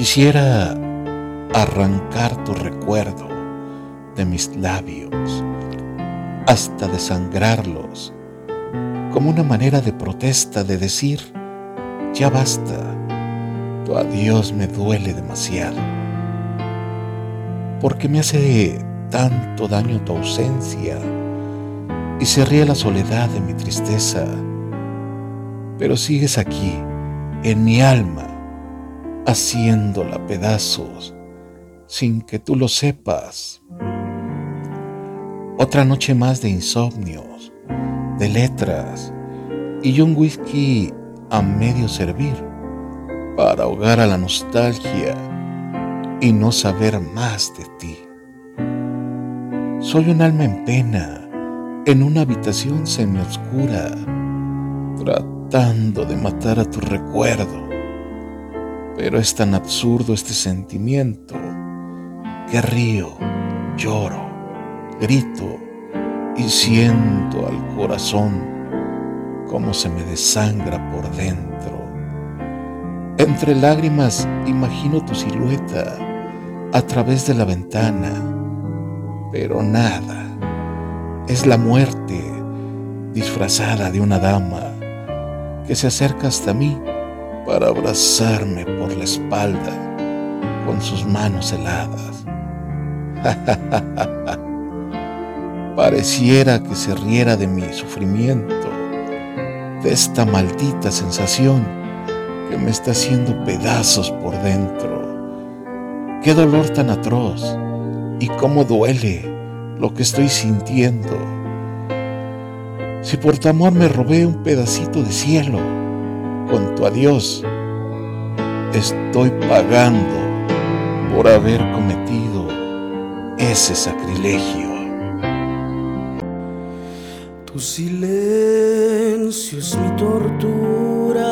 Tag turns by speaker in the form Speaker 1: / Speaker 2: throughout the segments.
Speaker 1: Quisiera arrancar tu recuerdo de mis labios hasta desangrarlos como una manera de protesta de decir, ya basta, tu adiós me duele demasiado, porque me hace tanto daño tu ausencia y se ríe la soledad de mi tristeza, pero sigues aquí, en mi alma, haciéndola pedazos sin que tú lo sepas. Otra noche más de insomnios, de letras y un whisky a medio servir para ahogar a la nostalgia y no saber más de ti. Soy un alma en pena en una habitación semioscura tratando de matar a tu recuerdo. Pero es tan absurdo este sentimiento que río, lloro, grito y siento al corazón como se me desangra por dentro. Entre lágrimas imagino tu silueta a través de la ventana, pero nada, es la muerte disfrazada de una dama que se acerca hasta mí para abrazarme por la espalda con sus manos heladas. Pareciera que se riera de mi sufrimiento, de esta maldita sensación que me está haciendo pedazos por dentro. Qué dolor tan atroz y cómo duele lo que estoy sintiendo. Si por tu amor me robé un pedacito de cielo, con tu adiós, estoy pagando por haber cometido ese sacrilegio.
Speaker 2: Tu silencio es mi tortura,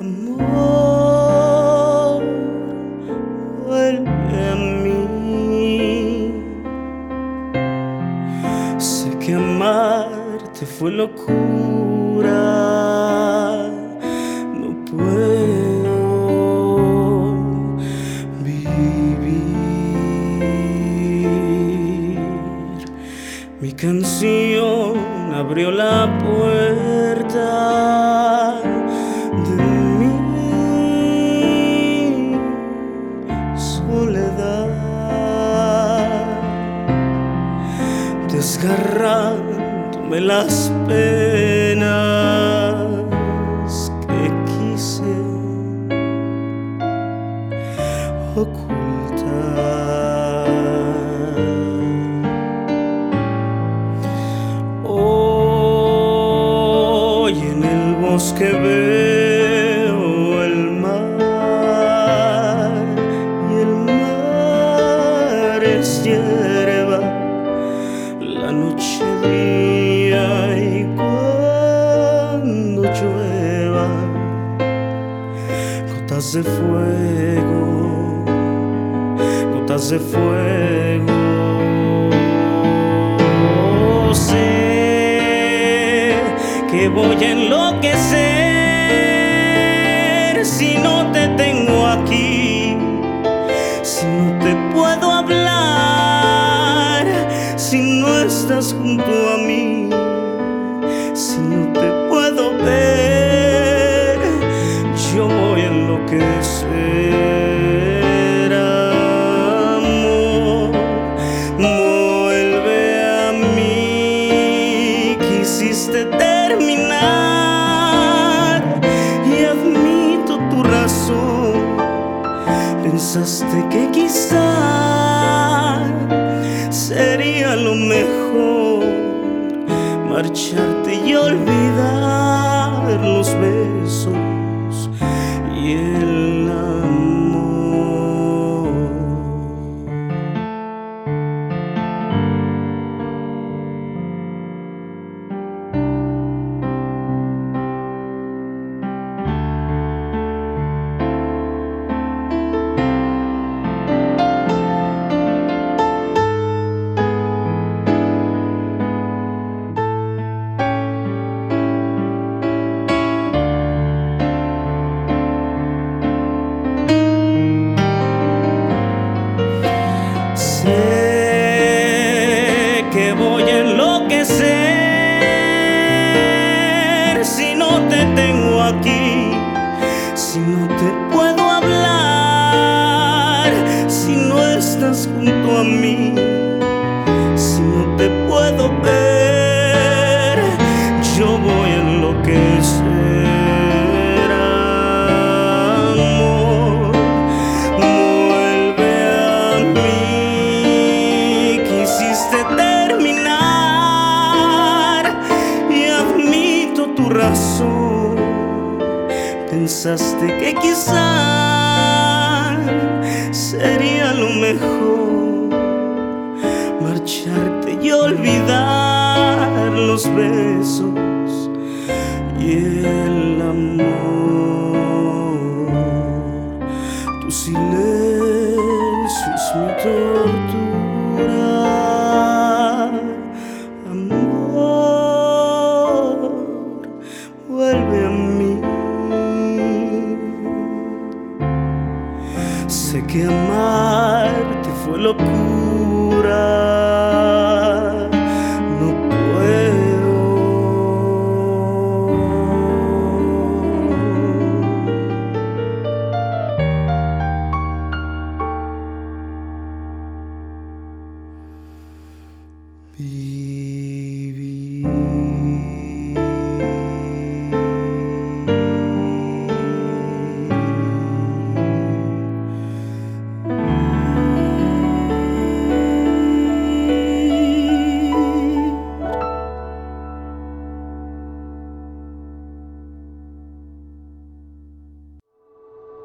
Speaker 2: amor, vuelve a mí. Sé que amarte fue locura, Mi canción abrió la puerta de mi soledad, desgarrándome las penas gotas de fuego, gotas de fuego. que voy a enloquecer pensaste que quizá sería lo mejor marcharte y olvidar puedo hablar? Si no estás junto a mí, si no te puedo ver, yo voy a enloquecer. Amor, vuelve a mí. Quisiste terminar y admito tu razón. Pensaste que quizá sería lo mejor marcharte y olvidar los besos y el amor. locura. No puedo.